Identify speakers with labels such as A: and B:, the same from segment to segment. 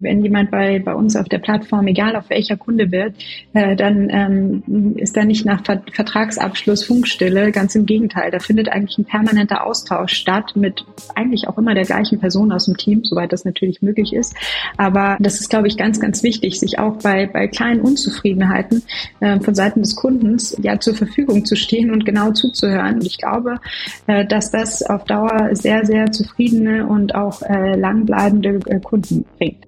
A: Wenn jemand bei, bei uns auf der Plattform, egal auf welcher Kunde wird, äh, dann ähm, ist da nicht nach Ver Vertragsabschluss Funkstille. Ganz im Gegenteil, da findet eigentlich ein permanenter Austausch statt mit eigentlich auch immer der gleichen Person aus dem Team, soweit das natürlich möglich ist. Aber das ist, glaube ich, ganz, ganz wichtig, sich auch bei, bei kleinen Unzufriedenheiten äh, von Seiten des Kundens ja zur Verfügung zu stehen und genau zuzuhören. Und ich glaube, äh, dass das auf Dauer sehr, sehr zufriedene und auch äh, langbleibende äh, Kunden bringt.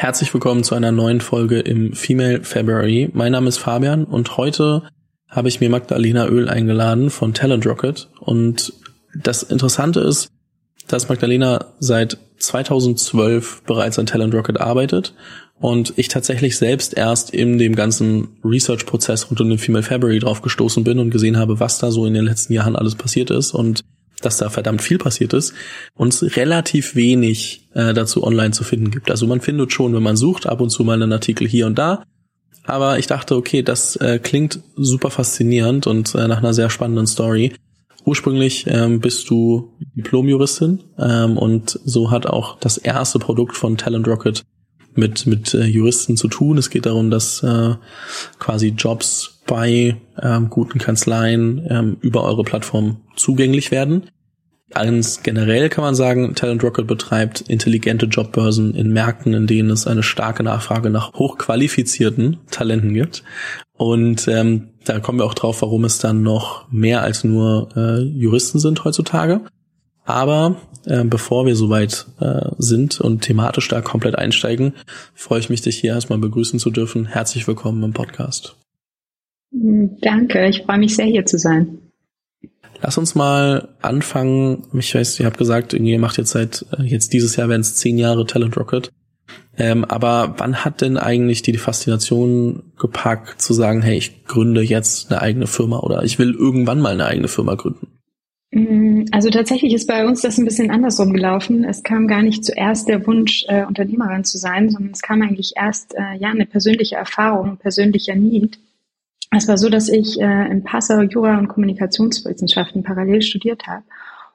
B: Herzlich willkommen zu einer neuen Folge im Female February. Mein Name ist Fabian und heute habe ich mir Magdalena Öl eingeladen von Talent Rocket. Und das Interessante ist, dass Magdalena seit 2012 bereits an Talent Rocket arbeitet und ich tatsächlich selbst erst in dem ganzen Research-Prozess rund um den Female February drauf gestoßen bin und gesehen habe, was da so in den letzten Jahren alles passiert ist und dass da verdammt viel passiert ist und es relativ wenig äh, dazu online zu finden gibt. Also man findet schon, wenn man sucht, ab und zu mal einen Artikel hier und da. Aber ich dachte, okay, das äh, klingt super faszinierend und äh, nach einer sehr spannenden Story. Ursprünglich ähm, bist du Diplomjuristin ähm, und so hat auch das erste Produkt von Talent Rocket mit mit äh, Juristen zu tun. Es geht darum, dass äh, quasi Jobs bei ähm, guten Kanzleien ähm, über eure Plattform zugänglich werden. Ganz generell kann man sagen, Talent Rocket betreibt intelligente Jobbörsen in Märkten, in denen es eine starke Nachfrage nach hochqualifizierten Talenten gibt. Und ähm, da kommen wir auch drauf, warum es dann noch mehr als nur äh, Juristen sind heutzutage. Aber äh, bevor wir soweit äh, sind und thematisch da komplett einsteigen, freue ich mich, dich hier erstmal begrüßen zu dürfen. Herzlich willkommen im Podcast.
A: Danke, ich freue mich sehr hier zu sein.
B: Lass uns mal anfangen. Ich weiß, ihr habt gesagt, ihr macht jetzt seit äh, jetzt dieses Jahr werden es zehn Jahre Talent Rocket. Ähm, aber wann hat denn eigentlich die Faszination gepackt, zu sagen, hey, ich gründe jetzt eine eigene Firma oder ich will irgendwann mal eine eigene Firma gründen?
A: Mm, also tatsächlich ist bei uns das ein bisschen andersrum gelaufen. Es kam gar nicht zuerst der Wunsch, äh, Unternehmerin zu sein, sondern es kam eigentlich erst äh, ja eine persönliche Erfahrung, ein persönlicher Need. Es war so, dass ich äh, in Passau Jura und Kommunikationswissenschaften parallel studiert habe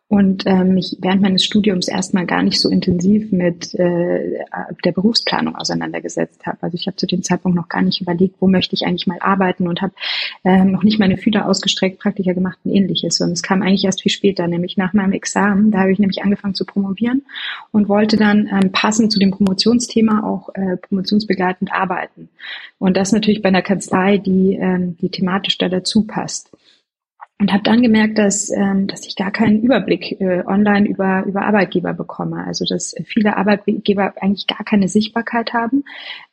A: und ähm, mich während meines Studiums erstmal gar nicht so intensiv mit äh, der Berufsplanung auseinandergesetzt habe. Also ich habe zu dem Zeitpunkt noch gar nicht überlegt, wo möchte ich eigentlich mal arbeiten und habe ähm, noch nicht meine Fühler ausgestreckt, Praktika gemacht und ähnliches. Und es kam eigentlich erst viel später, nämlich nach meinem Examen. Da habe ich nämlich angefangen zu promovieren und wollte dann ähm, passend zu dem Promotionsthema auch äh, promotionsbegleitend arbeiten. Und das natürlich bei einer Kanzlei, die, ähm, die thematisch da dazu passt und habe dann gemerkt, dass, ähm, dass ich gar keinen Überblick äh, online über, über Arbeitgeber bekomme. Also dass viele Arbeitgeber eigentlich gar keine Sichtbarkeit haben,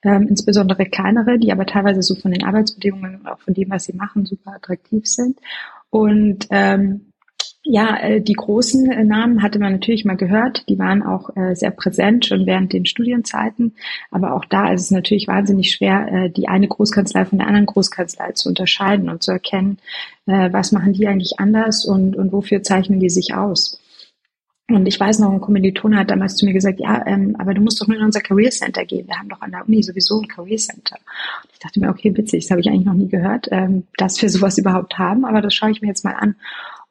A: ähm, insbesondere kleinere, die aber teilweise so von den Arbeitsbedingungen und auch von dem, was sie machen, super attraktiv sind. Und ähm, ja, äh, die großen äh, Namen hatte man natürlich mal gehört. Die waren auch äh, sehr präsent schon während den Studienzeiten. Aber auch da ist es natürlich wahnsinnig schwer, die eine Großkanzlei von der anderen Großkanzlei zu unterscheiden und zu erkennen, was machen die eigentlich anders und, und wofür zeichnen die sich aus. Und ich weiß noch, ein Kommilitone hat damals zu mir gesagt, ja, ähm, aber du musst doch nur in unser Career Center gehen. Wir haben doch an der Uni sowieso ein Career Center. Und ich dachte mir, okay, witzig, das habe ich eigentlich noch nie gehört, ähm, dass wir sowas überhaupt haben, aber das schaue ich mir jetzt mal an.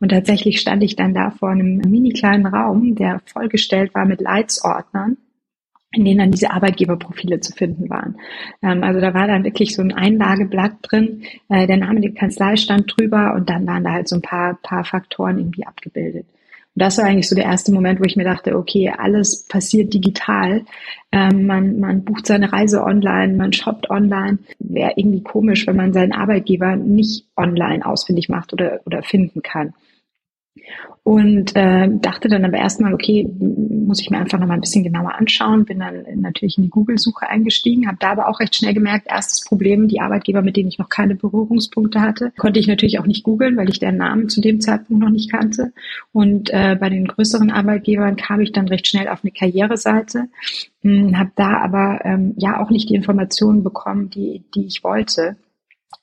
A: Und tatsächlich stand ich dann da vor einem mini kleinen Raum, der vollgestellt war mit Leitsordnern, in denen dann diese Arbeitgeberprofile zu finden waren. Ähm, also da war dann wirklich so ein Einlageblatt drin, äh, der Name der Kanzlei stand drüber und dann waren da halt so ein paar, paar Faktoren irgendwie abgebildet. Und das war eigentlich so der erste Moment, wo ich mir dachte, okay, alles passiert digital. Ähm, man, man bucht seine Reise online, man shoppt online. Wäre irgendwie komisch, wenn man seinen Arbeitgeber nicht online ausfindig macht oder, oder finden kann. Und äh, dachte dann aber erstmal, okay, muss ich mir einfach noch mal ein bisschen genauer anschauen. Bin dann natürlich in die Google-Suche eingestiegen, habe da aber auch recht schnell gemerkt, erstes Problem, die Arbeitgeber, mit denen ich noch keine Berührungspunkte hatte, konnte ich natürlich auch nicht googeln, weil ich deren Namen zu dem Zeitpunkt noch nicht kannte. Und äh, bei den größeren Arbeitgebern kam ich dann recht schnell auf eine Karriereseite, hm, habe da aber ähm, ja auch nicht die Informationen bekommen, die, die ich wollte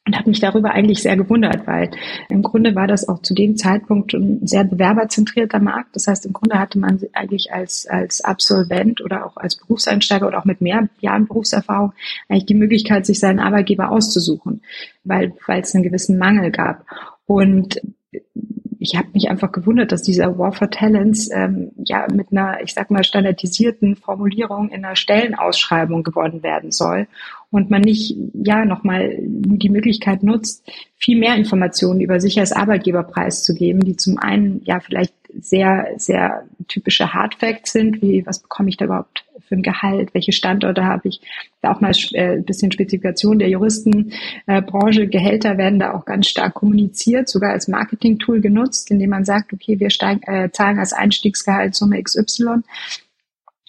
A: und habe mich darüber eigentlich sehr gewundert, weil im Grunde war das auch zu dem Zeitpunkt ein sehr bewerberzentrierter Markt. Das heißt, im Grunde hatte man eigentlich als, als Absolvent oder auch als Berufseinsteiger oder auch mit mehr Jahren Berufserfahrung eigentlich die Möglichkeit, sich seinen Arbeitgeber auszusuchen, weil, weil es einen gewissen Mangel gab. Und ich habe mich einfach gewundert, dass dieser War for Talents ähm, ja mit einer, ich sag mal, standardisierten Formulierung in einer Stellenausschreibung gewonnen werden soll und man nicht ja nochmal die Möglichkeit nutzt, viel mehr Informationen über sich als Arbeitgeber preiszugeben, die zum einen ja vielleicht sehr, sehr typische Hard Facts sind, wie was bekomme ich da überhaupt für ein Gehalt, welche Standorte habe ich, da auch mal äh, ein bisschen Spezifikation der Juristenbranche, äh, Gehälter werden da auch ganz stark kommuniziert, sogar als Marketing-Tool genutzt, indem man sagt, okay, wir steigen, äh, zahlen als Einstiegsgehalt Summe XY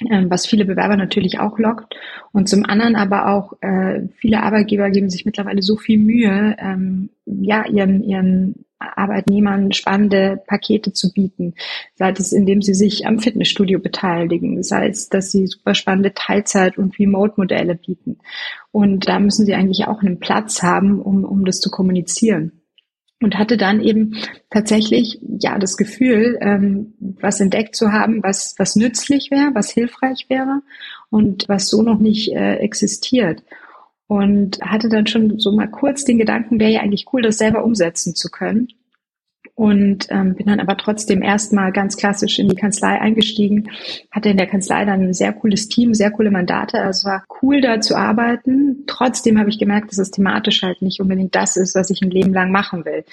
A: ähm, was viele Bewerber natürlich auch lockt. Und zum anderen aber auch äh, viele Arbeitgeber geben sich mittlerweile so viel Mühe, ähm, ja, ihren, ihren Arbeitnehmern spannende Pakete zu bieten. Sei es, indem sie sich am Fitnessstudio beteiligen, sei es, dass sie super spannende Teilzeit- und Remote-Modelle bieten. Und da müssen sie eigentlich auch einen Platz haben, um, um das zu kommunizieren und hatte dann eben tatsächlich ja das Gefühl, ähm, was entdeckt zu haben, was was nützlich wäre, was hilfreich wäre und was so noch nicht äh, existiert. Und hatte dann schon so mal kurz den Gedanken, wäre ja eigentlich cool, das selber umsetzen zu können und ähm, bin dann aber trotzdem erstmal ganz klassisch in die Kanzlei eingestiegen, hatte in der Kanzlei dann ein sehr cooles Team, sehr coole Mandate, also es war cool da zu arbeiten. Trotzdem habe ich gemerkt, dass es thematisch halt nicht unbedingt das ist, was ich ein Leben lang machen will.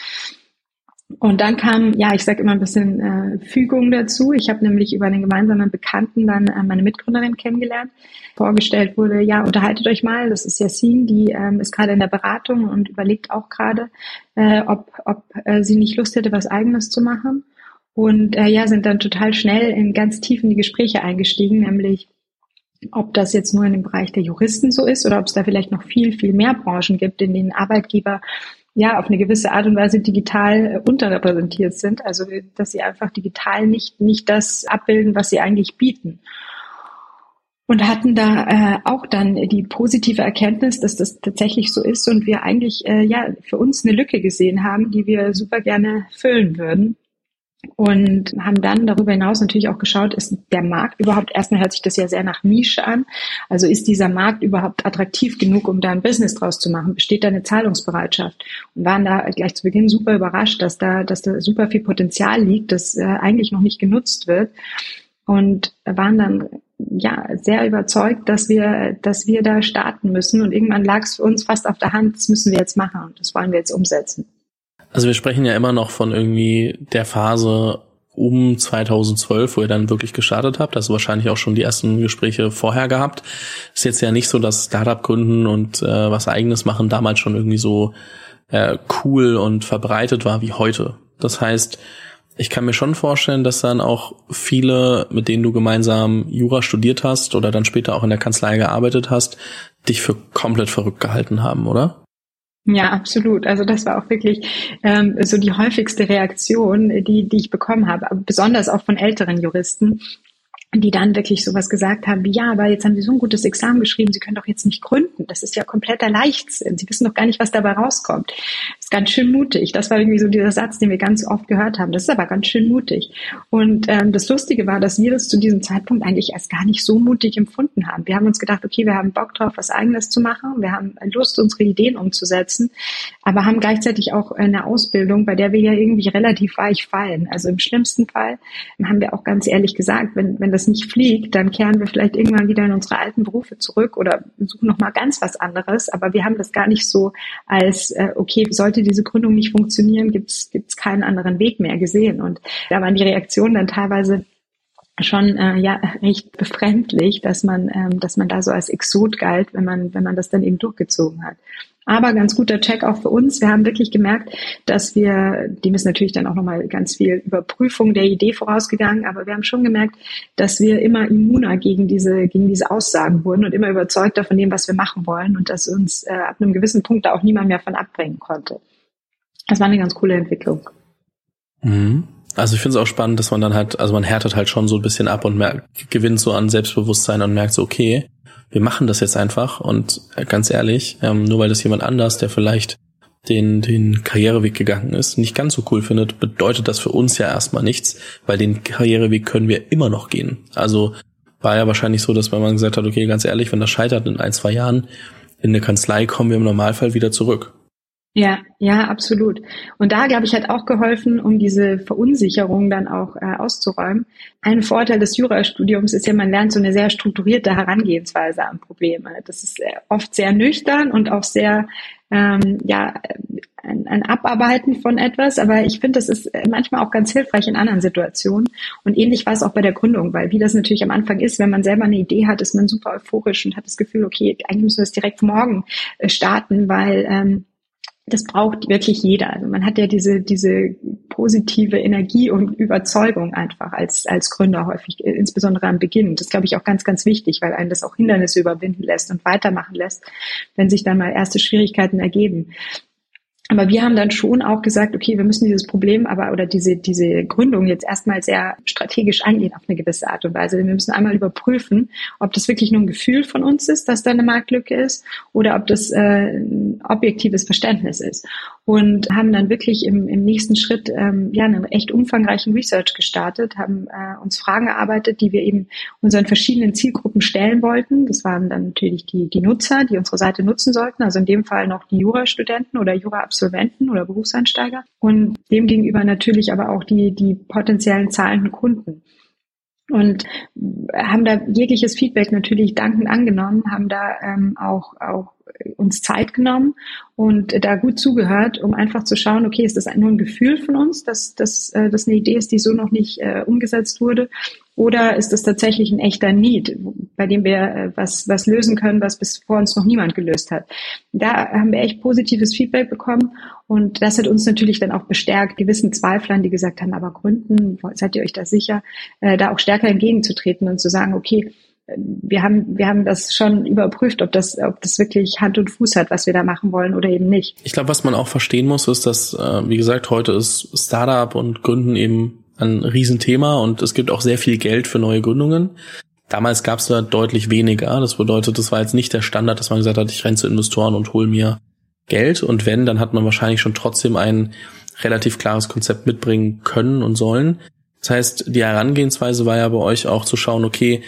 A: Und dann kam, ja, ich sage immer ein bisschen äh, Fügung dazu. Ich habe nämlich über einen gemeinsamen Bekannten dann äh, meine Mitgründerin kennengelernt. Vorgestellt wurde, ja, unterhaltet euch mal, das ist Yassin, die ähm, ist gerade in der Beratung und überlegt auch gerade, äh, ob, ob äh, sie nicht Lust hätte, was eigenes zu machen. Und äh, ja, sind dann total schnell in ganz tief in die Gespräche eingestiegen, nämlich ob das jetzt nur in dem Bereich der Juristen so ist oder ob es da vielleicht noch viel, viel mehr Branchen gibt, in denen Arbeitgeber ja auf eine gewisse Art und Weise digital äh, unterrepräsentiert sind, also dass sie einfach digital nicht nicht das abbilden, was sie eigentlich bieten. Und hatten da äh, auch dann die positive Erkenntnis, dass das tatsächlich so ist und wir eigentlich äh, ja für uns eine Lücke gesehen haben, die wir super gerne füllen würden und haben dann darüber hinaus natürlich auch geschaut, ist der Markt überhaupt, erstmal hört sich das ja sehr nach Nische an, also ist dieser Markt überhaupt attraktiv genug, um da ein Business draus zu machen? Besteht da eine Zahlungsbereitschaft? Und waren da gleich zu Beginn super überrascht, dass da, dass da super viel Potenzial liegt, das äh, eigentlich noch nicht genutzt wird und waren dann ja sehr überzeugt, dass wir, dass wir da starten müssen und irgendwann lag es für uns fast auf der Hand, das müssen wir jetzt machen und das wollen wir jetzt umsetzen.
B: Also wir sprechen ja immer noch von irgendwie der Phase um 2012, wo ihr dann wirklich gestartet habt, also wahrscheinlich auch schon die ersten Gespräche vorher gehabt. Ist jetzt ja nicht so, dass Startup gründen und äh, was eigenes machen damals schon irgendwie so äh, cool und verbreitet war wie heute. Das heißt, ich kann mir schon vorstellen, dass dann auch viele, mit denen du gemeinsam Jura studiert hast oder dann später auch in der Kanzlei gearbeitet hast, dich für komplett verrückt gehalten haben, oder?
A: Ja, absolut. Also das war auch wirklich ähm, so die häufigste Reaktion, die, die ich bekommen habe, besonders auch von älteren Juristen, die dann wirklich sowas gesagt haben wie, ja, aber jetzt haben Sie so ein gutes Examen geschrieben, Sie können doch jetzt nicht gründen. Das ist ja kompletter Leichtsinn. Sie wissen doch gar nicht, was dabei rauskommt. Ist ganz schön mutig. Das war irgendwie so dieser Satz, den wir ganz oft gehört haben. Das ist aber ganz schön mutig. Und ähm, das Lustige war, dass wir das zu diesem Zeitpunkt eigentlich erst gar nicht so mutig empfunden haben. Wir haben uns gedacht, okay, wir haben Bock drauf, was Eigenes zu machen. Wir haben Lust, unsere Ideen umzusetzen, aber haben gleichzeitig auch eine Ausbildung, bei der wir ja irgendwie relativ weich fallen. Also im schlimmsten Fall haben wir auch ganz ehrlich gesagt, wenn, wenn das nicht fliegt, dann kehren wir vielleicht irgendwann wieder in unsere alten Berufe zurück oder suchen noch mal ganz was anderes. Aber wir haben das gar nicht so als, äh, okay, sollte diese Gründung nicht funktionieren, gibt es keinen anderen Weg mehr gesehen. Und da waren die Reaktionen dann teilweise schon äh, ja recht befremdlich, dass man ähm, dass man da so als Exot galt, wenn man wenn man das dann eben durchgezogen hat. Aber ganz guter Check auch für uns. Wir haben wirklich gemerkt, dass wir, dem ist natürlich dann auch nochmal ganz viel Überprüfung der Idee vorausgegangen, aber wir haben schon gemerkt, dass wir immer immuner gegen diese, gegen diese Aussagen wurden und immer überzeugter von dem, was wir machen wollen und dass uns äh, ab einem gewissen Punkt da auch niemand mehr von abbringen konnte. Das war eine ganz coole Entwicklung.
B: Mhm. Also ich finde es auch spannend, dass man dann halt, also man härtet halt schon so ein bisschen ab und merkt, gewinnt so an Selbstbewusstsein und merkt so, okay, wir machen das jetzt einfach und äh, ganz ehrlich, ähm, nur weil das jemand anders, der vielleicht den, den Karriereweg gegangen ist, nicht ganz so cool findet, bedeutet das für uns ja erstmal nichts, weil den Karriereweg können wir immer noch gehen. Also war ja wahrscheinlich so, dass wenn man gesagt hat, okay, ganz ehrlich, wenn das scheitert in ein, zwei Jahren, in eine Kanzlei kommen wir im Normalfall wieder zurück.
A: Ja, ja, absolut. Und da, glaube ich, hat auch geholfen, um diese Verunsicherung dann auch äh, auszuräumen. Ein Vorteil des Jurastudiums ist ja, man lernt so eine sehr strukturierte Herangehensweise an Probleme. Das ist äh, oft sehr nüchtern und auch sehr, ähm, ja, ein, ein Abarbeiten von etwas. Aber ich finde, das ist manchmal auch ganz hilfreich in anderen Situationen. Und ähnlich war es auch bei der Gründung, weil wie das natürlich am Anfang ist, wenn man selber eine Idee hat, ist man super euphorisch und hat das Gefühl, okay, eigentlich müssen wir das direkt morgen äh, starten, weil ähm, das braucht wirklich jeder. Also man hat ja diese, diese positive Energie und Überzeugung einfach als, als Gründer häufig, insbesondere am Beginn. Das glaube ich auch ganz, ganz wichtig, weil einen das auch Hindernisse überwinden lässt und weitermachen lässt, wenn sich dann mal erste Schwierigkeiten ergeben. Aber wir haben dann schon auch gesagt, okay, wir müssen dieses Problem aber oder diese, diese Gründung jetzt erstmal sehr strategisch angehen auf eine gewisse Art und Weise. Wir müssen einmal überprüfen, ob das wirklich nur ein Gefühl von uns ist, dass da eine Marktlücke ist oder ob das äh, ein objektives Verständnis ist. Und haben dann wirklich im, im nächsten Schritt ähm, ja einen echt umfangreichen Research gestartet, haben äh, uns Fragen erarbeitet, die wir eben unseren verschiedenen Zielgruppen stellen wollten. Das waren dann natürlich die, die Nutzer, die unsere Seite nutzen sollten, also in dem Fall noch die Jurastudenten oder Jura Absolventen oder Berufseinsteiger und demgegenüber natürlich aber auch die, die potenziellen zahlenden Kunden. Und haben da jegliches Feedback natürlich dankend angenommen, haben da ähm, auch, auch uns Zeit genommen und da gut zugehört, um einfach zu schauen, okay, ist das nur ein Gefühl von uns, dass, dass äh, das eine Idee ist, die so noch nicht äh, umgesetzt wurde? Oder ist das tatsächlich ein echter Need, bei dem wir äh, was, was lösen können, was bis vor uns noch niemand gelöst hat? Da haben wir echt positives Feedback bekommen und das hat uns natürlich dann auch bestärkt, gewissen Zweiflern, die gesagt haben, aber Gründen, seid ihr euch da sicher, äh, da auch stärker entgegenzutreten und zu sagen, okay, wir haben, wir haben das schon überprüft, ob das, ob das wirklich Hand und Fuß hat, was wir da machen wollen oder eben nicht.
B: Ich glaube, was man auch verstehen muss, ist, dass, äh, wie gesagt, heute ist Startup und Gründen eben ein Riesenthema und es gibt auch sehr viel Geld für neue Gründungen. Damals gab es da deutlich weniger. Das bedeutet, das war jetzt nicht der Standard, dass man gesagt hat, ich renne zu Investoren und hol mir Geld. Und wenn, dann hat man wahrscheinlich schon trotzdem ein relativ klares Konzept mitbringen können und sollen. Das heißt, die Herangehensweise war ja bei euch auch zu schauen, okay,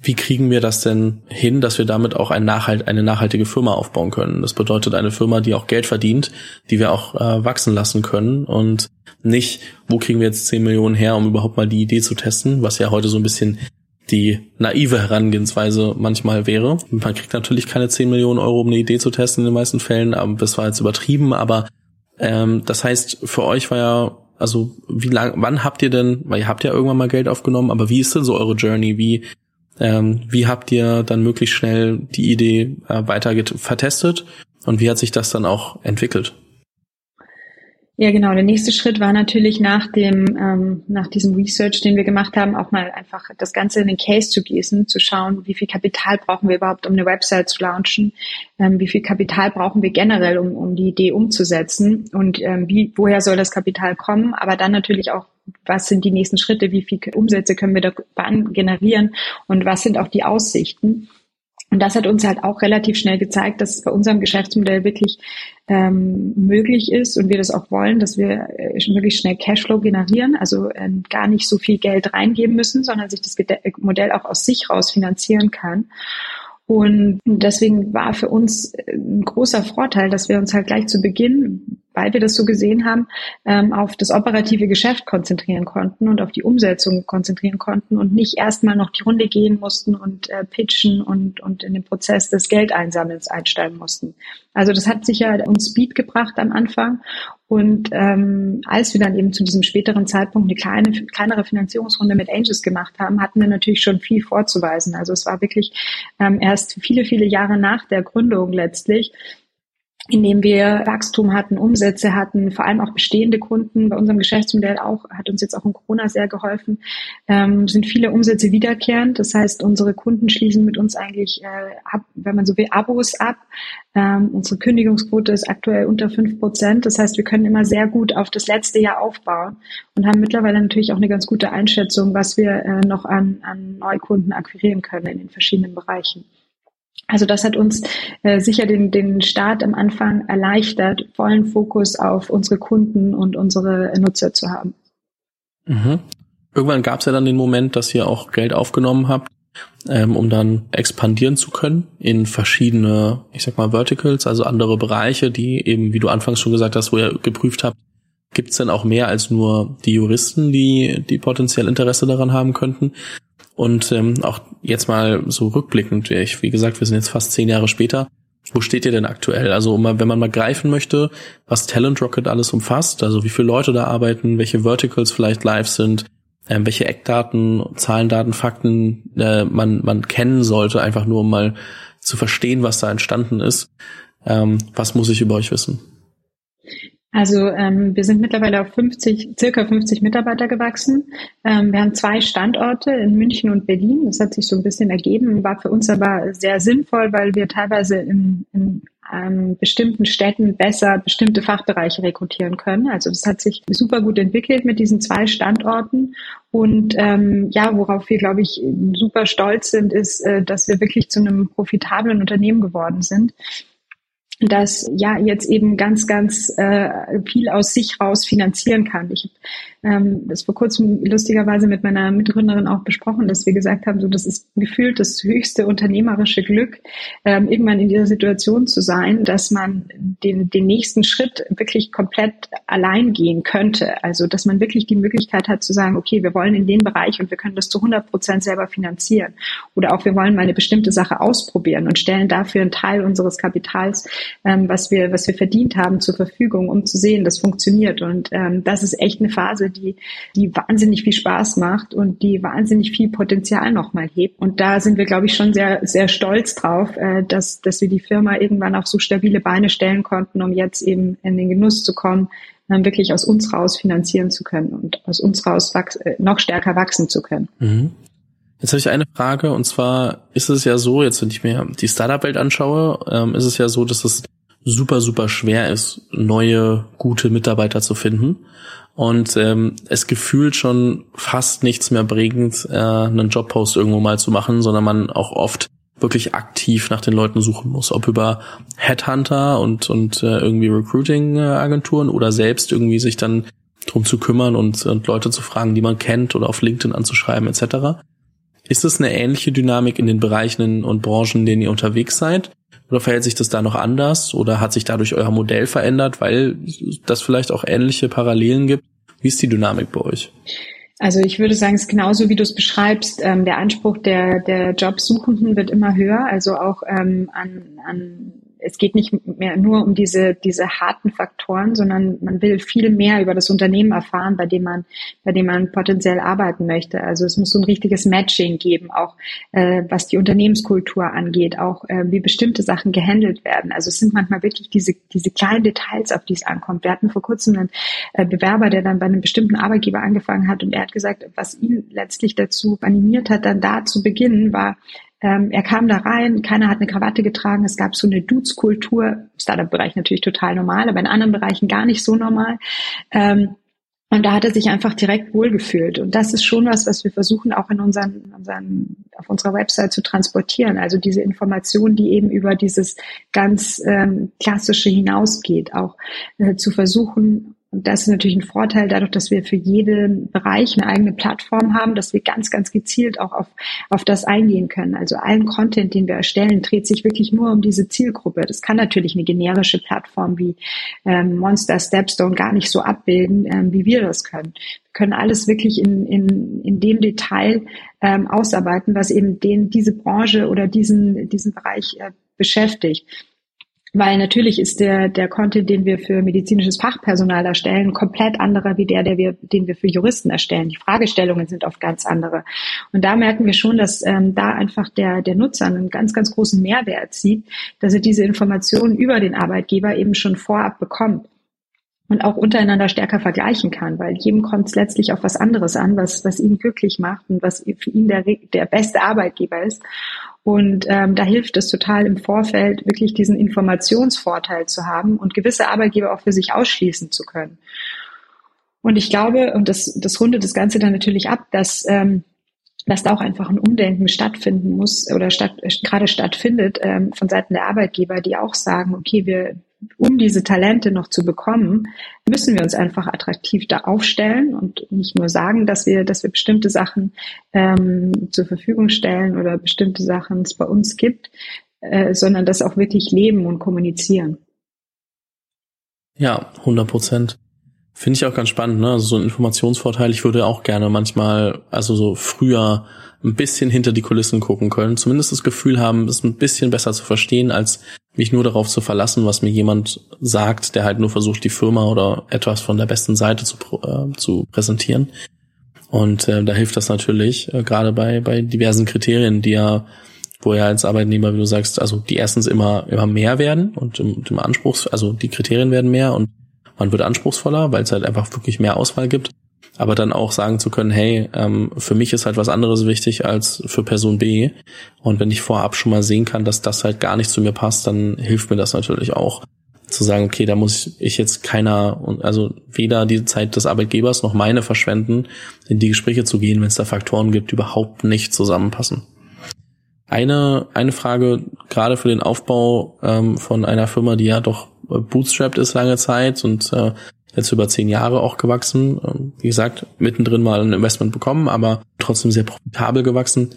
B: wie kriegen wir das denn hin, dass wir damit auch ein Nachhalt, eine nachhaltige Firma aufbauen können? Das bedeutet eine Firma, die auch Geld verdient, die wir auch äh, wachsen lassen können und nicht, wo kriegen wir jetzt 10 Millionen her, um überhaupt mal die Idee zu testen, was ja heute so ein bisschen die naive Herangehensweise manchmal wäre. Man kriegt natürlich keine 10 Millionen Euro, um eine Idee zu testen in den meisten Fällen, aber das war jetzt übertrieben, aber ähm, das heißt, für euch war ja, also wie lang, wann habt ihr denn, weil ihr habt ja irgendwann mal Geld aufgenommen, aber wie ist denn so eure Journey? Wie ähm, wie habt ihr dann möglichst schnell die Idee äh, weiter vertestet und wie hat sich das dann auch entwickelt?
A: Ja, genau. Der nächste Schritt war natürlich nach dem, ähm, nach diesem Research, den wir gemacht haben, auch mal einfach das Ganze in den Case zu gießen, zu schauen, wie viel Kapital brauchen wir überhaupt, um eine Website zu launchen, ähm, wie viel Kapital brauchen wir generell, um, um die Idee umzusetzen? Und ähm, wie, woher soll das Kapital kommen, aber dann natürlich auch, was sind die nächsten Schritte, wie viel Umsätze können wir da generieren? Und was sind auch die Aussichten. Und das hat uns halt auch relativ schnell gezeigt, dass es bei unserem Geschäftsmodell wirklich ähm, möglich ist und wir das auch wollen, dass wir äh, wirklich schnell Cashflow generieren, also ähm, gar nicht so viel Geld reingeben müssen, sondern sich das Modell auch aus sich raus finanzieren kann. Und deswegen war für uns ein großer Vorteil, dass wir uns halt gleich zu Beginn weil wir das so gesehen haben, ähm, auf das operative Geschäft konzentrieren konnten und auf die Umsetzung konzentrieren konnten und nicht erstmal noch die Runde gehen mussten und äh, pitchen und, und in den Prozess des Geldeinsammelns einsteigen mussten. Also das hat sicher uns Speed gebracht am Anfang. Und ähm, als wir dann eben zu diesem späteren Zeitpunkt eine kleine, kleinere Finanzierungsrunde mit Angels gemacht haben, hatten wir natürlich schon viel vorzuweisen. Also es war wirklich ähm, erst viele, viele Jahre nach der Gründung letztlich, indem wir Wachstum hatten, Umsätze hatten, vor allem auch bestehende Kunden. Bei unserem Geschäftsmodell auch, hat uns jetzt auch in Corona sehr geholfen, ähm, sind viele Umsätze wiederkehrend. Das heißt, unsere Kunden schließen mit uns eigentlich, äh, ab, wenn man so will, Abos ab. Ähm, unsere Kündigungsquote ist aktuell unter fünf Prozent. Das heißt, wir können immer sehr gut auf das letzte Jahr aufbauen und haben mittlerweile natürlich auch eine ganz gute Einschätzung, was wir äh, noch an, an Neukunden akquirieren können in den verschiedenen Bereichen. Also das hat uns äh, sicher den, den Start am Anfang erleichtert, vollen Fokus auf unsere Kunden und unsere Nutzer zu haben.
B: Mhm. Irgendwann gab es ja dann den Moment, dass ihr auch Geld aufgenommen habt, ähm, um dann expandieren zu können in verschiedene, ich sag mal, Verticals, also andere Bereiche, die eben, wie du anfangs schon gesagt hast, wo ihr geprüft habt, gibt es denn auch mehr als nur die Juristen, die, die potenziell Interesse daran haben könnten? Und ähm, auch jetzt mal so rückblickend, ich, wie gesagt, wir sind jetzt fast zehn Jahre später. Wo steht ihr denn aktuell? Also wenn man mal greifen möchte, was Talent Rocket alles umfasst, also wie viele Leute da arbeiten, welche Verticals vielleicht live sind, ähm, welche Eckdaten, Zahlen, Daten, Fakten äh, man, man kennen sollte, einfach nur um mal zu verstehen, was da entstanden ist. Ähm, was muss ich über euch wissen?
A: Also ähm, wir sind mittlerweile auf 50, circa 50 Mitarbeiter gewachsen. Ähm, wir haben zwei Standorte in München und Berlin. Das hat sich so ein bisschen ergeben, war für uns aber sehr sinnvoll, weil wir teilweise in, in ähm, bestimmten Städten besser bestimmte Fachbereiche rekrutieren können. Also das hat sich super gut entwickelt mit diesen zwei Standorten. Und ähm, ja, worauf wir, glaube ich, super stolz sind, ist, äh, dass wir wirklich zu einem profitablen Unternehmen geworden sind das ja jetzt eben ganz, ganz äh, viel aus sich raus finanzieren kann. Ich habe ähm, das vor kurzem lustigerweise mit meiner Mitgründerin auch besprochen, dass wir gesagt haben, so das ist gefühlt das höchste unternehmerische Glück, ähm, irgendwann in dieser Situation zu sein, dass man den, den nächsten Schritt wirklich komplett allein gehen könnte. Also dass man wirklich die Möglichkeit hat zu sagen, okay, wir wollen in den Bereich und wir können das zu 100 Prozent selber finanzieren. Oder auch wir wollen mal eine bestimmte Sache ausprobieren und stellen dafür einen Teil unseres Kapitals ähm, was wir, was wir verdient haben, zur Verfügung, um zu sehen, das funktioniert. Und ähm, das ist echt eine Phase, die, die wahnsinnig viel Spaß macht und die wahnsinnig viel Potenzial nochmal hebt. Und da sind wir, glaube ich, schon sehr, sehr stolz drauf, äh, dass, dass wir die Firma irgendwann auf so stabile Beine stellen konnten, um jetzt eben in den Genuss zu kommen, dann wirklich aus uns raus finanzieren zu können und aus uns raus äh, noch stärker wachsen zu können.
B: Mhm. Jetzt habe ich eine Frage und zwar ist es ja so, jetzt wenn ich mir die Startup-Welt anschaue, ähm, ist es ja so, dass es super, super schwer ist, neue, gute Mitarbeiter zu finden. Und ähm, es gefühlt schon fast nichts mehr bringt, äh, einen Jobpost irgendwo mal zu machen, sondern man auch oft wirklich aktiv nach den Leuten suchen muss, ob über Headhunter und und äh, irgendwie Recruiting-Agenturen oder selbst irgendwie sich dann drum zu kümmern und, und Leute zu fragen, die man kennt oder auf LinkedIn anzuschreiben etc. Ist es eine ähnliche Dynamik in den Bereichen und Branchen, in denen ihr unterwegs seid? Oder verhält sich das da noch anders? Oder hat sich dadurch euer Modell verändert, weil das vielleicht auch ähnliche Parallelen gibt? Wie ist die Dynamik bei euch?
A: Also ich würde sagen, es ist genauso, wie du es beschreibst. Ähm, der Anspruch der, der Jobsuchenden wird immer höher, also auch ähm, an, an es geht nicht mehr nur um diese, diese harten Faktoren, sondern man will viel mehr über das Unternehmen erfahren, bei dem man, bei dem man potenziell arbeiten möchte. Also es muss so ein richtiges Matching geben, auch äh, was die Unternehmenskultur angeht, auch äh, wie bestimmte Sachen gehandelt werden. Also es sind manchmal wirklich diese, diese kleinen Details, auf die es ankommt. Wir hatten vor kurzem einen äh, Bewerber, der dann bei einem bestimmten Arbeitgeber angefangen hat und er hat gesagt, was ihn letztlich dazu animiert hat, dann da zu beginnen, war, ähm, er kam da rein, keiner hat eine Krawatte getragen, es gab so eine Dudes-Kultur, Startup-Bereich natürlich total normal, aber in anderen Bereichen gar nicht so normal. Ähm, und da hat er sich einfach direkt wohlgefühlt. Und das ist schon was, was wir versuchen auch in unseren, unseren auf unserer Website zu transportieren. Also diese Information, die eben über dieses ganz ähm, klassische hinausgeht, auch äh, zu versuchen, und das ist natürlich ein Vorteil dadurch, dass wir für jeden Bereich eine eigene Plattform haben, dass wir ganz, ganz gezielt auch auf, auf das eingehen können. Also allen Content, den wir erstellen, dreht sich wirklich nur um diese Zielgruppe. Das kann natürlich eine generische Plattform wie ähm, Monster Stepstone gar nicht so abbilden, ähm, wie wir das können. Wir können alles wirklich in, in, in dem Detail ähm, ausarbeiten, was eben den, diese Branche oder diesen, diesen Bereich äh, beschäftigt. Weil natürlich ist der, der Content, den wir für medizinisches Fachpersonal erstellen, komplett anderer wie der, der wir, den wir für Juristen erstellen. Die Fragestellungen sind oft ganz andere. Und da merken wir schon, dass ähm, da einfach der, der Nutzer einen ganz, ganz großen Mehrwert sieht, dass er diese Informationen über den Arbeitgeber eben schon vorab bekommt und auch untereinander stärker vergleichen kann, weil jedem kommt es letztlich auf was anderes an, was, was ihn glücklich macht und was für ihn der, der beste Arbeitgeber ist. Und ähm, da hilft es total im Vorfeld, wirklich diesen Informationsvorteil zu haben und gewisse Arbeitgeber auch für sich ausschließen zu können. Und ich glaube, und das, das rundet das Ganze dann natürlich ab, dass, ähm, dass da auch einfach ein Umdenken stattfinden muss oder statt, gerade stattfindet ähm, von Seiten der Arbeitgeber, die auch sagen, okay, wir, um diese Talente noch zu bekommen, müssen wir uns einfach attraktiv da aufstellen und nicht nur sagen, dass wir, dass wir bestimmte Sachen ähm, zur Verfügung stellen oder bestimmte Sachen es bei uns gibt, äh, sondern das auch wirklich leben und kommunizieren.
B: Ja, 100 Prozent. Finde ich auch ganz spannend, ne? Also so ein Informationsvorteil. Ich würde auch gerne manchmal, also so früher ein bisschen hinter die Kulissen gucken können, zumindest das Gefühl haben, es ein bisschen besser zu verstehen, als mich nur darauf zu verlassen, was mir jemand sagt, der halt nur versucht, die Firma oder etwas von der besten Seite zu, äh, zu präsentieren. Und äh, da hilft das natürlich, äh, gerade bei, bei diversen Kriterien, die ja, wo ja als Arbeitnehmer, wie du sagst, also die erstens immer, immer mehr werden und im, im Anspruchs, also die Kriterien werden mehr und man wird anspruchsvoller, weil es halt einfach wirklich mehr Auswahl gibt aber dann auch sagen zu können, hey, ähm, für mich ist halt was anderes wichtig als für Person B. Und wenn ich vorab schon mal sehen kann, dass das halt gar nicht zu mir passt, dann hilft mir das natürlich auch zu sagen, okay, da muss ich jetzt keiner, also weder die Zeit des Arbeitgebers noch meine verschwenden, in die Gespräche zu gehen, wenn es da Faktoren gibt, die überhaupt nicht zusammenpassen. Eine, eine Frage, gerade für den Aufbau ähm, von einer Firma, die ja doch bootstrapped ist lange Zeit und äh, jetzt über zehn Jahre auch gewachsen. Ähm, wie gesagt, mittendrin mal ein Investment bekommen, aber trotzdem sehr profitabel gewachsen.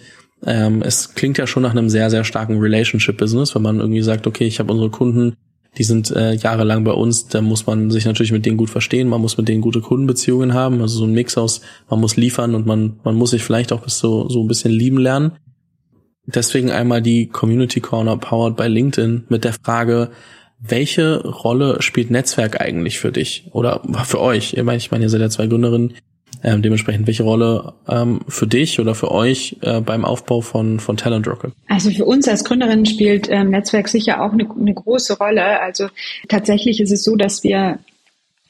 B: Ähm, es klingt ja schon nach einem sehr, sehr starken Relationship-Business, wenn man irgendwie sagt, okay, ich habe unsere Kunden, die sind äh, jahrelang bei uns, da muss man sich natürlich mit denen gut verstehen, man muss mit denen gute Kundenbeziehungen haben, also so ein Mix aus, man muss liefern und man, man muss sich vielleicht auch bis so, so ein bisschen lieben lernen. Deswegen einmal die Community Corner powered by LinkedIn mit der Frage, welche Rolle spielt Netzwerk eigentlich für dich oder für euch? Ich meine, ich meine, ihr seid ja zwei Gründerinnen. Ähm, dementsprechend, welche Rolle ähm, für dich oder für euch äh, beim Aufbau von, von Talent Rocket?
A: Also für uns als Gründerinnen spielt ähm, Netzwerk sicher auch eine, eine große Rolle. Also tatsächlich ist es so, dass wir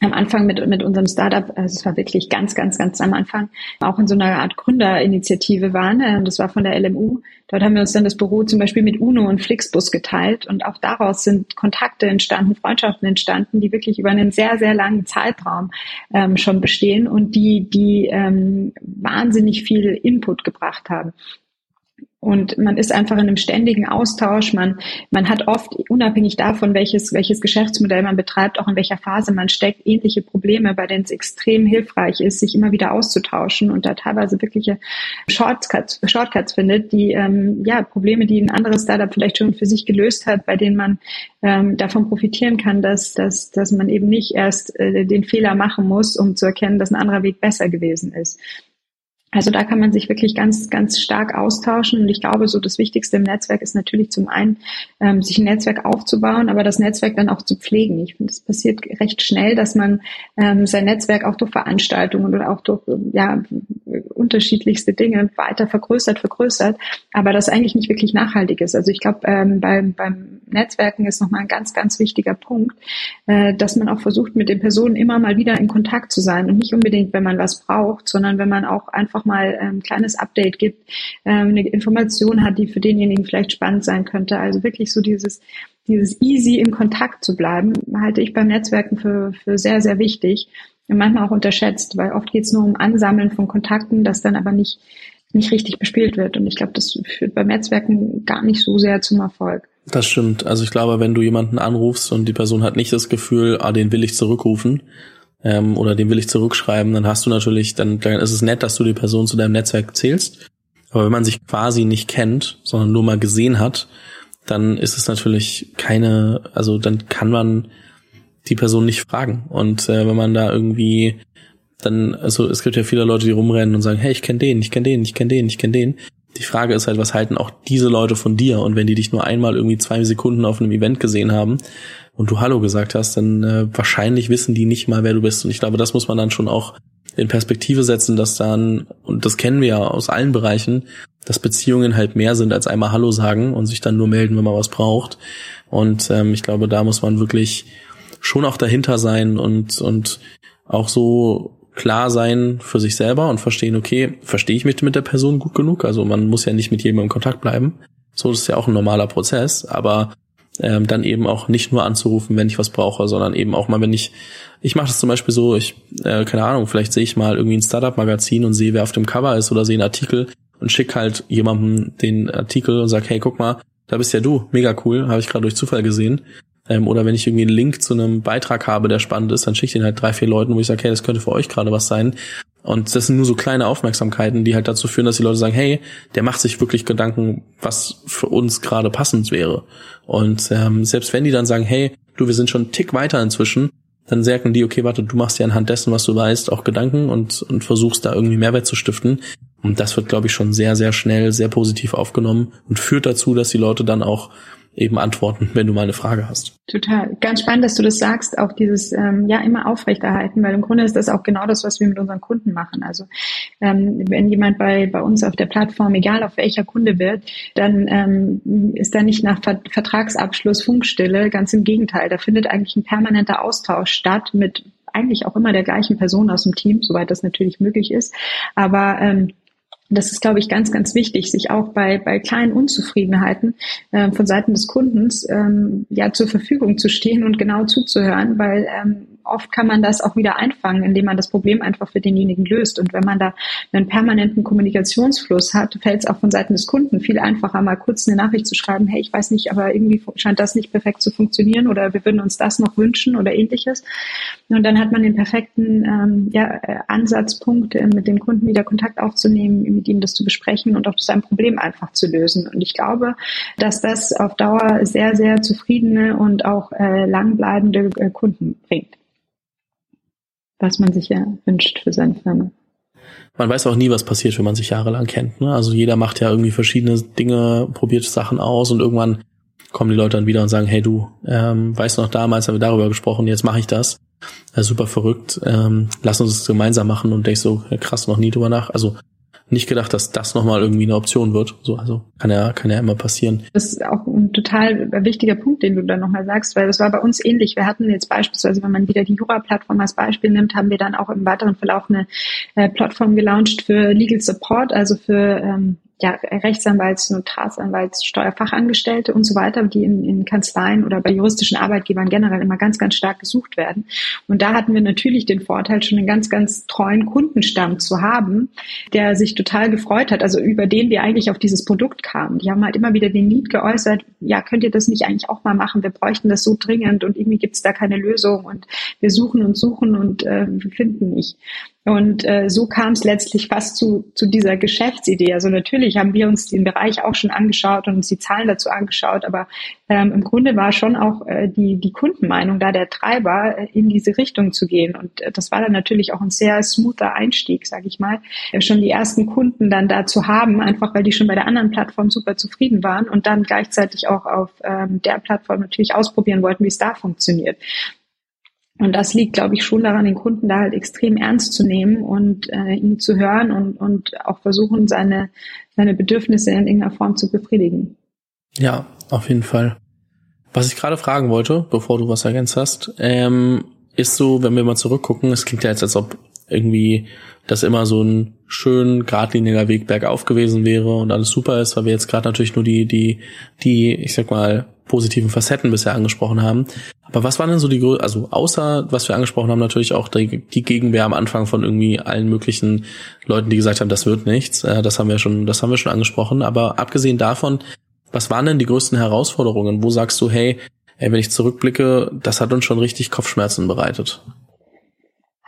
A: am Anfang mit, mit unserem Startup, also es war wirklich ganz, ganz, ganz am Anfang, auch in so einer Art Gründerinitiative waren. Äh, das war von der LMU. Dort haben wir uns dann das Büro zum Beispiel mit UNO und Flixbus geteilt und auch daraus sind Kontakte entstanden, Freundschaften entstanden, die wirklich über einen sehr, sehr langen Zeitraum ähm, schon bestehen und die, die ähm, wahnsinnig viel Input gebracht haben. Und man ist einfach in einem ständigen Austausch. Man, man hat oft, unabhängig davon, welches, welches Geschäftsmodell man betreibt, auch in welcher Phase man steckt, ähnliche Probleme, bei denen es extrem hilfreich ist, sich immer wieder auszutauschen und da teilweise wirkliche Shortcuts, Shortcuts findet, die, ähm, ja, Probleme, die ein anderes Startup vielleicht schon für sich gelöst hat, bei denen man ähm, davon profitieren kann, dass, dass, dass man eben nicht erst äh, den Fehler machen muss, um zu erkennen, dass ein anderer Weg besser gewesen ist. Also da kann man sich wirklich ganz, ganz stark austauschen. Und ich glaube, so das Wichtigste im Netzwerk ist natürlich zum einen, ähm, sich ein Netzwerk aufzubauen, aber das Netzwerk dann auch zu pflegen. Ich finde, es passiert recht schnell, dass man ähm, sein Netzwerk auch durch Veranstaltungen oder auch durch ja, unterschiedlichste Dinge weiter vergrößert, vergrößert, aber das eigentlich nicht wirklich nachhaltig ist. Also ich glaube, ähm, beim, beim Netzwerken ist nochmal ein ganz, ganz wichtiger Punkt, äh, dass man auch versucht, mit den Personen immer mal wieder in Kontakt zu sein und nicht unbedingt, wenn man was braucht, sondern wenn man auch einfach einfach mal ein ähm, kleines Update gibt, ähm, eine Information hat, die für denjenigen vielleicht spannend sein könnte. Also wirklich so dieses, dieses easy in Kontakt zu bleiben, halte ich beim Netzwerken für, für sehr, sehr wichtig und manchmal auch unterschätzt, weil oft geht es nur um Ansammeln von Kontakten, das dann aber nicht, nicht richtig bespielt wird. Und ich glaube, das führt beim Netzwerken gar nicht so sehr zum Erfolg.
B: Das stimmt. Also ich glaube, wenn du jemanden anrufst und die Person hat nicht das Gefühl, ah, den will ich zurückrufen, ähm, oder den will ich zurückschreiben, dann hast du natürlich, dann, dann ist es nett, dass du die Person zu deinem Netzwerk zählst. Aber wenn man sich quasi nicht kennt, sondern nur mal gesehen hat, dann ist es natürlich keine, also dann kann man die Person nicht fragen. Und äh, wenn man da irgendwie dann, also es gibt ja viele Leute, die rumrennen und sagen, hey, ich kenne den, ich kenne den, ich kenne den, ich kenne den. Die Frage ist halt, was halten auch diese Leute von dir? Und wenn die dich nur einmal irgendwie zwei Sekunden auf einem Event gesehen haben und du Hallo gesagt hast, dann äh, wahrscheinlich wissen die nicht mal, wer du bist. Und ich glaube, das muss man dann schon auch in Perspektive setzen, dass dann, und das kennen wir ja aus allen Bereichen, dass Beziehungen halt mehr sind als einmal Hallo sagen und sich dann nur melden, wenn man was braucht. Und ähm, ich glaube, da muss man wirklich schon auch dahinter sein und, und auch so klar sein für sich selber und verstehen, okay, verstehe ich mich mit der Person gut genug? Also man muss ja nicht mit jedem in Kontakt bleiben. So ist ja auch ein normaler Prozess, aber ähm, dann eben auch nicht nur anzurufen, wenn ich was brauche, sondern eben auch mal, wenn ich, ich mache das zum Beispiel so, ich, äh, keine Ahnung, vielleicht sehe ich mal irgendwie ein Startup-Magazin und sehe, wer auf dem Cover ist oder sehe einen Artikel und schick halt jemandem den Artikel und sag, hey, guck mal, da bist ja du, mega cool, habe ich gerade durch Zufall gesehen. Ähm, oder wenn ich irgendwie einen Link zu einem Beitrag habe, der spannend ist, dann schicke ich den halt drei, vier Leuten, wo ich sage, hey, das könnte für euch gerade was sein. Und das sind nur so kleine Aufmerksamkeiten, die halt dazu führen, dass die Leute sagen, hey, der macht sich wirklich Gedanken, was für uns gerade passend wäre. Und ähm, selbst wenn die dann sagen, hey, du, wir sind schon einen Tick weiter inzwischen, dann sagen die, okay, warte, du machst dir anhand dessen, was du weißt, auch Gedanken und, und versuchst da irgendwie Mehrwert zu stiften. Und das wird, glaube ich, schon sehr, sehr schnell, sehr positiv aufgenommen und führt dazu, dass die Leute dann auch eben antworten, wenn du mal eine Frage hast.
A: Total. Ganz spannend, dass du das sagst, auch dieses ähm, ja immer aufrechterhalten, weil im Grunde ist das auch genau das, was wir mit unseren Kunden machen. Also ähm, wenn jemand bei, bei uns auf der Plattform, egal auf welcher Kunde wird, dann ähm, ist da nicht nach Ver Vertragsabschluss Funkstille, ganz im Gegenteil, da findet eigentlich ein permanenter Austausch statt mit eigentlich auch immer der gleichen Person aus dem Team, soweit das natürlich möglich ist. Aber ähm, das ist, glaube ich, ganz, ganz wichtig, sich auch bei, bei kleinen Unzufriedenheiten äh, von Seiten des Kundens ähm, ja zur Verfügung zu stehen und genau zuzuhören, weil ähm, oft kann man das auch wieder einfangen, indem man das Problem einfach für denjenigen löst. Und wenn man da einen permanenten Kommunikationsfluss hat, fällt es auch von Seiten des Kunden viel einfacher, mal kurz eine Nachricht zu schreiben, hey, ich weiß nicht, aber irgendwie scheint das nicht perfekt zu funktionieren oder wir würden uns das noch wünschen oder ähnliches. Und dann hat man den perfekten ähm, ja, äh, Ansatzpunkt, äh, mit dem Kunden wieder Kontakt aufzunehmen, mit ihm das zu besprechen und auch sein Problem einfach zu lösen. Und ich glaube, dass das auf Dauer sehr, sehr zufriedene und auch äh, langbleibende äh, Kunden bringt was man sich ja wünscht für seine Firma.
B: Man weiß auch nie, was passiert, wenn man sich jahrelang kennt. Ne? Also jeder macht ja irgendwie verschiedene Dinge, probiert Sachen aus und irgendwann kommen die Leute dann wieder und sagen, hey du, ähm, weißt du noch, damals haben wir darüber gesprochen, jetzt mache ich das. Ja, super verrückt. Ähm, lass uns das gemeinsam machen und denkst so, krass, noch nie drüber nach. Also nicht gedacht, dass das nochmal irgendwie eine Option wird. So, also kann ja, kann ja immer passieren.
A: Das ist auch ein total wichtiger Punkt, den du da nochmal sagst, weil das war bei uns ähnlich. Wir hatten jetzt beispielsweise, wenn man wieder die Jura-Plattform als Beispiel nimmt, haben wir dann auch im weiteren Verlauf eine äh, Plattform gelauncht für Legal Support, also für ähm, ja, Rechtsanwalts, Notarsanwalts, Steuerfachangestellte und so weiter, die in, in Kanzleien oder bei juristischen Arbeitgebern generell immer ganz, ganz stark gesucht werden. Und da hatten wir natürlich den Vorteil, schon einen ganz, ganz treuen Kundenstamm zu haben, der sich total gefreut hat, also über den wir eigentlich auf dieses Produkt kamen. Die haben halt immer wieder den Need geäußert, ja, könnt ihr das nicht eigentlich auch mal machen? Wir bräuchten das so dringend und irgendwie gibt es da keine Lösung und wir suchen und suchen und äh, finden nicht. Und äh, so kam es letztlich fast zu, zu dieser Geschäftsidee. Also natürlich haben wir uns den Bereich auch schon angeschaut und uns die Zahlen dazu angeschaut, aber ähm, im Grunde war schon auch äh, die, die Kundenmeinung da der Treiber, äh, in diese Richtung zu gehen. Und äh, das war dann natürlich auch ein sehr smoother Einstieg, sage ich mal, äh, schon die ersten Kunden dann da zu haben, einfach weil die schon bei der anderen Plattform super zufrieden waren und dann gleichzeitig auch auf ähm, der Plattform natürlich ausprobieren wollten, wie es da funktioniert. Und das liegt, glaube ich, schon daran, den Kunden da halt extrem ernst zu nehmen und äh, ihn zu hören und, und auch versuchen, seine, seine Bedürfnisse in irgendeiner Form zu befriedigen.
B: Ja, auf jeden Fall. Was ich gerade fragen wollte, bevor du was ergänzt hast, ähm, ist so, wenn wir mal zurückgucken, es klingt ja jetzt, als ob irgendwie das immer so ein schön geradliniger Weg bergauf gewesen wäre und alles super ist, weil wir jetzt gerade natürlich nur die, die, die, ich sag mal, positiven Facetten bisher angesprochen haben. Aber was waren denn so die, also außer was wir angesprochen haben, natürlich auch die, die Gegenwehr am Anfang von irgendwie allen möglichen Leuten, die gesagt haben, das wird nichts. Äh, das haben wir schon, das haben wir schon angesprochen. Aber abgesehen davon, was waren denn die größten Herausforderungen? Wo sagst du, hey, ey, wenn ich zurückblicke, das hat uns schon richtig Kopfschmerzen bereitet?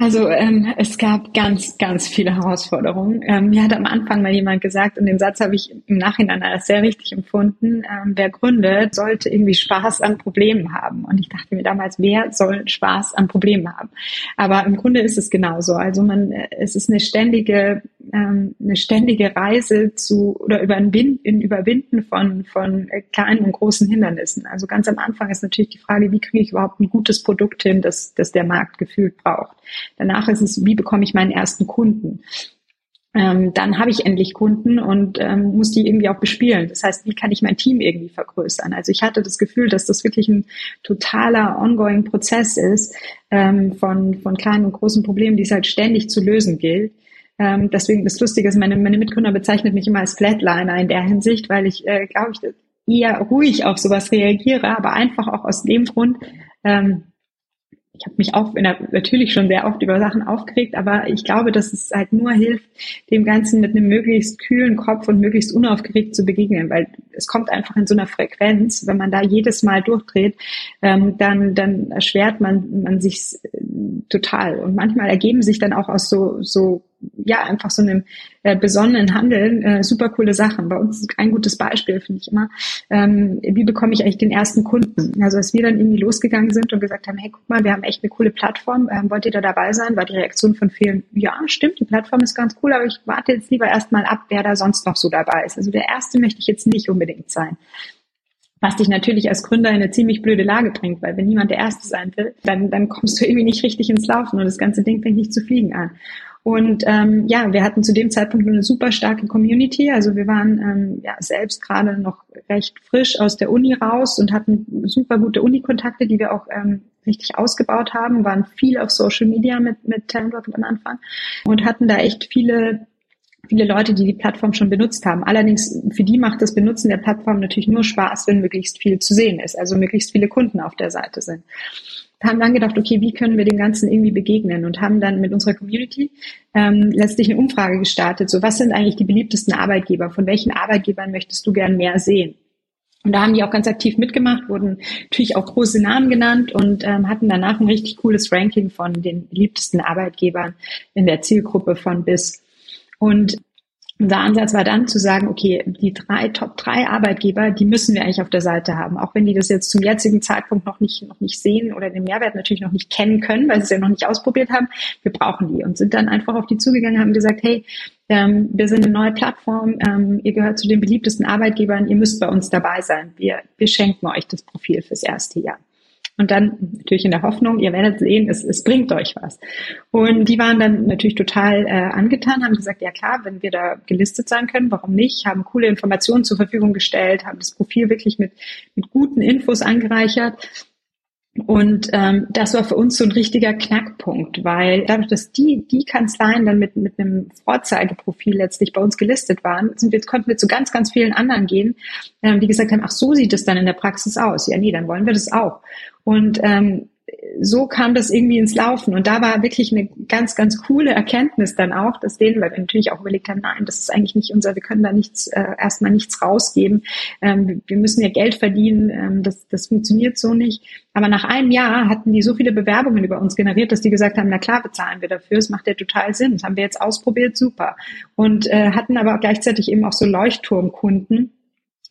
A: Also ähm, es gab ganz, ganz viele Herausforderungen. Ähm, mir hat am Anfang mal jemand gesagt, und den Satz habe ich im Nachhinein als sehr richtig empfunden, ähm, wer gründet, sollte irgendwie Spaß an Problemen haben. Und ich dachte mir damals, wer soll Spaß an Problemen haben? Aber im Grunde ist es genauso. Also man, es ist eine ständige ähm, eine ständige Reise zu oder über ein Überwinden von, von kleinen und großen Hindernissen. Also ganz am Anfang ist natürlich die Frage, wie kriege ich überhaupt ein gutes Produkt hin, das, das der Markt gefühlt braucht. Danach ist es, wie bekomme ich meinen ersten Kunden? ähm, dann habe ich endlich Kunden und ähm, muss die irgendwie auch bespielen. Das heißt, wie kann ich mein Team irgendwie vergrößern? Also ich hatte das Gefühl, dass das wirklich ein totaler ongoing Prozess ist ähm, von, von kleinen und großen Problemen, die es halt ständig zu lösen gilt. Ähm, deswegen das Lustige ist, meine, meine Mitgründer bezeichnet mich immer als Flatliner in der Hinsicht, weil ich, äh, glaube ich, eher ruhig auf sowas reagiere, aber einfach auch aus dem Grund, ähm, ich habe mich auch natürlich schon sehr oft über Sachen aufgeregt, aber ich glaube, dass es halt nur hilft, dem Ganzen mit einem möglichst kühlen Kopf und möglichst unaufgeregt zu begegnen, weil es kommt einfach in so einer Frequenz, wenn man da jedes Mal durchdreht, ähm, dann, dann erschwert man, man sich äh, total. Und manchmal ergeben sich dann auch aus so, so ja, einfach so einem äh, besonnenen Handeln äh, super coole Sachen. Bei uns ist ein gutes Beispiel, finde ich immer, ähm, wie bekomme ich eigentlich den ersten Kunden? Also als wir dann irgendwie losgegangen sind und gesagt haben, hey, guck mal, wir haben echt eine coole Plattform, ähm, wollt ihr da dabei sein? War die Reaktion von vielen, ja, stimmt, die Plattform ist ganz cool, aber ich warte jetzt lieber erstmal ab, wer da sonst noch so dabei ist. Also der erste möchte ich jetzt nicht unbedingt sein was dich natürlich als Gründer in eine ziemlich blöde Lage bringt, weil wenn niemand der Erste sein will, dann, dann kommst du irgendwie nicht richtig ins Laufen und das ganze Ding fängt nicht zu fliegen an. Und ähm, ja, wir hatten zu dem Zeitpunkt eine super starke Community. Also wir waren ähm, ja selbst gerade noch recht frisch aus der Uni raus und hatten super gute Uni-Kontakte, die wir auch ähm, richtig ausgebaut haben, waren viel auf Social Media mit, mit Talentwork am Anfang und hatten da echt viele viele Leute, die die Plattform schon benutzt haben. Allerdings für die macht das Benutzen der Plattform natürlich nur Spaß, wenn möglichst viel zu sehen ist, also möglichst viele Kunden auf der Seite sind haben dann gedacht, okay, wie können wir dem Ganzen irgendwie begegnen und haben dann mit unserer Community ähm, letztlich eine Umfrage gestartet. So, was sind eigentlich die beliebtesten Arbeitgeber? Von welchen Arbeitgebern möchtest du gern mehr sehen? Und da haben die auch ganz aktiv mitgemacht, wurden natürlich auch große Namen genannt und ähm, hatten danach ein richtig cooles Ranking von den beliebtesten Arbeitgebern in der Zielgruppe von bis. Und unser Ansatz war dann zu sagen, okay, die drei Top drei Arbeitgeber, die müssen wir eigentlich auf der Seite haben, auch wenn die das jetzt zum jetzigen Zeitpunkt noch nicht noch nicht sehen oder den Mehrwert natürlich noch nicht kennen können, weil sie es ja noch nicht ausprobiert haben. Wir brauchen die und sind dann einfach auf die zugegangen, haben gesagt, hey, ähm, wir sind eine neue Plattform, ähm, ihr gehört zu den beliebtesten Arbeitgebern, ihr müsst bei uns dabei sein. Wir, wir schenken euch das Profil fürs erste Jahr. Und dann natürlich in der Hoffnung, ihr werdet sehen, es, es bringt euch was. Und die waren dann natürlich total äh, angetan, haben gesagt, ja klar, wenn wir da gelistet sein können, warum nicht? Haben coole Informationen zur Verfügung gestellt, haben das Profil wirklich mit, mit guten Infos angereichert. Und ähm, das war für uns so ein richtiger Knackpunkt, weil dadurch, dass die, die Kanzleien dann mit, mit einem Vorzeigeprofil letztlich bei uns gelistet waren, sind wir, konnten wir zu ganz, ganz vielen anderen gehen, ähm, die gesagt haben, ach, so sieht es dann in der Praxis aus. Ja, nee, dann wollen wir das auch. Und ähm, so kam das irgendwie ins Laufen. Und da war wirklich eine ganz, ganz coole Erkenntnis dann auch, dass denen, weil wir natürlich auch überlegt haben, nein, das ist eigentlich nicht unser, wir können da nichts, äh, erstmal nichts rausgeben. Ähm, wir müssen ja Geld verdienen, ähm, das, das funktioniert so nicht. Aber nach einem Jahr hatten die so viele Bewerbungen über uns generiert, dass die gesagt haben, na klar, bezahlen wir dafür, es macht ja total Sinn. Das haben wir jetzt ausprobiert, super. Und äh, hatten aber gleichzeitig eben auch so Leuchtturmkunden,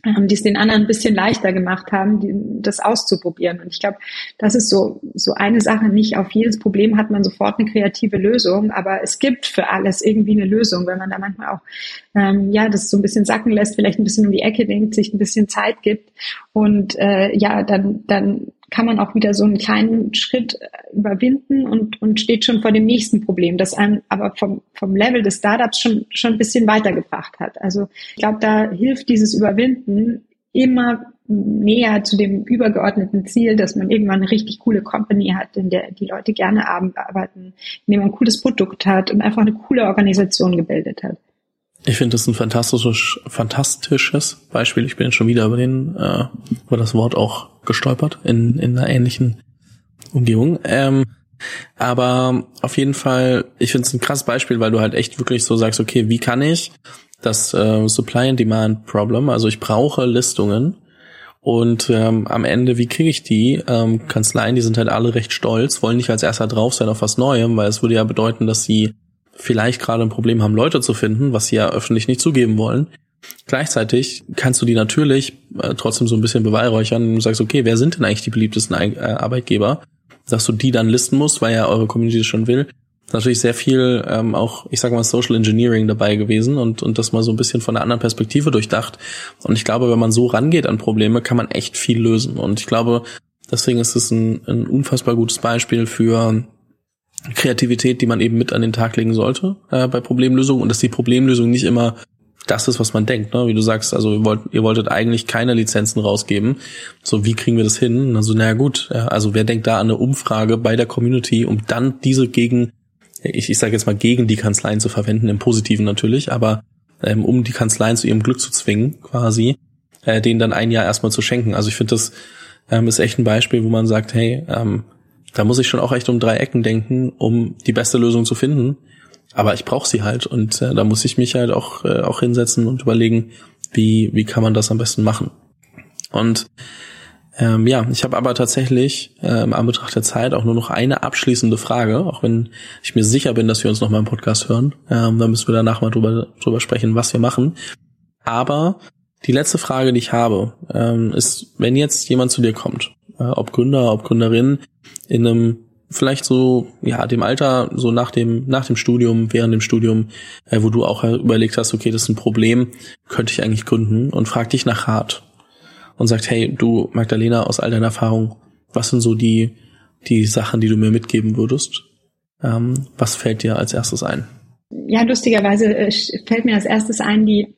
A: die es den anderen ein bisschen leichter gemacht haben, die, das auszuprobieren. Und ich glaube, das ist so, so eine Sache. Nicht auf jedes Problem hat man sofort eine kreative Lösung, aber es gibt für alles irgendwie eine Lösung, wenn man da manchmal auch, ähm, ja, das so ein bisschen sacken lässt, vielleicht ein bisschen um die Ecke denkt, sich ein bisschen Zeit gibt und äh, ja, dann, dann kann man auch wieder so einen kleinen Schritt äh, überwinden und, und steht schon vor dem nächsten Problem, das einem aber vom, vom Level des Startups schon, schon ein bisschen weitergebracht hat. Also ich glaube, da hilft dieses Überwinden immer näher zu dem übergeordneten Ziel, dass man irgendwann eine richtig coole Company hat, in der die Leute gerne arbeiten, in der man ein cooles Produkt hat und einfach eine coole Organisation gebildet hat.
B: Ich finde das ein fantastisches, fantastisches Beispiel. Ich bin jetzt schon wieder über den, äh, über das Wort auch gestolpert in, in einer ähnlichen Umgebung. Ähm, aber auf jeden Fall, ich finde es ein krasses Beispiel, weil du halt echt wirklich so sagst, okay, wie kann ich das äh, Supply and Demand Problem, also ich brauche Listungen und ähm, am Ende, wie kriege ich die? Ähm, Kanzleien, die sind halt alle recht stolz, wollen nicht als erster drauf sein auf was Neuem, weil es würde ja bedeuten, dass sie vielleicht gerade ein Problem haben, Leute zu finden, was sie ja öffentlich nicht zugeben wollen. Gleichzeitig kannst du die natürlich äh, trotzdem so ein bisschen beweihräuchern und sagst, okay, wer sind denn eigentlich die beliebtesten äh, Arbeitgeber? Dass du die dann listen musst, weil ja eure Community das schon will. natürlich sehr viel ähm, auch, ich sage mal, Social Engineering dabei gewesen und, und das mal so ein bisschen von einer anderen Perspektive durchdacht. Und ich glaube, wenn man so rangeht an Probleme, kann man echt viel lösen. Und ich glaube, deswegen ist es ein, ein unfassbar gutes Beispiel für Kreativität, die man eben mit an den Tag legen sollte äh, bei Problemlösung und dass die Problemlösung nicht immer das ist, was man denkt, ne? wie du sagst, also ihr, wollt, ihr wolltet eigentlich keine Lizenzen rausgeben. So, wie kriegen wir das hin? Also, naja gut, also wer denkt da an eine Umfrage bei der Community, um dann diese gegen, ich, ich sage jetzt mal gegen die Kanzleien zu verwenden, im Positiven natürlich, aber ähm, um die Kanzleien zu ihrem Glück zu zwingen, quasi, äh, denen dann ein Jahr erstmal zu schenken. Also ich finde, das ähm, ist echt ein Beispiel, wo man sagt, hey, ähm, da muss ich schon auch echt um drei Ecken denken, um die beste Lösung zu finden. Aber ich brauche sie halt und äh, da muss ich mich halt auch, äh, auch hinsetzen und überlegen, wie, wie kann man das am besten machen. Und ähm, ja, ich habe aber tatsächlich äh, im Anbetracht der Zeit auch nur noch eine abschließende Frage, auch wenn ich mir sicher bin, dass wir uns noch mal im Podcast hören. Ähm, da müssen wir danach mal drüber, drüber sprechen, was wir machen. Aber die letzte Frage, die ich habe, ähm, ist, wenn jetzt jemand zu dir kommt, äh, ob Gründer, ob Gründerin, in einem vielleicht so, ja, dem Alter, so nach dem, nach dem Studium, während dem Studium, äh, wo du auch überlegt hast, okay, das ist ein Problem, könnte ich eigentlich gründen und frag dich nach Rat und sagt, hey, du, Magdalena, aus all deiner Erfahrung, was sind so die, die Sachen, die du mir mitgeben würdest? Ähm, was fällt dir als erstes ein?
A: Ja, lustigerweise äh, fällt mir als erstes ein, die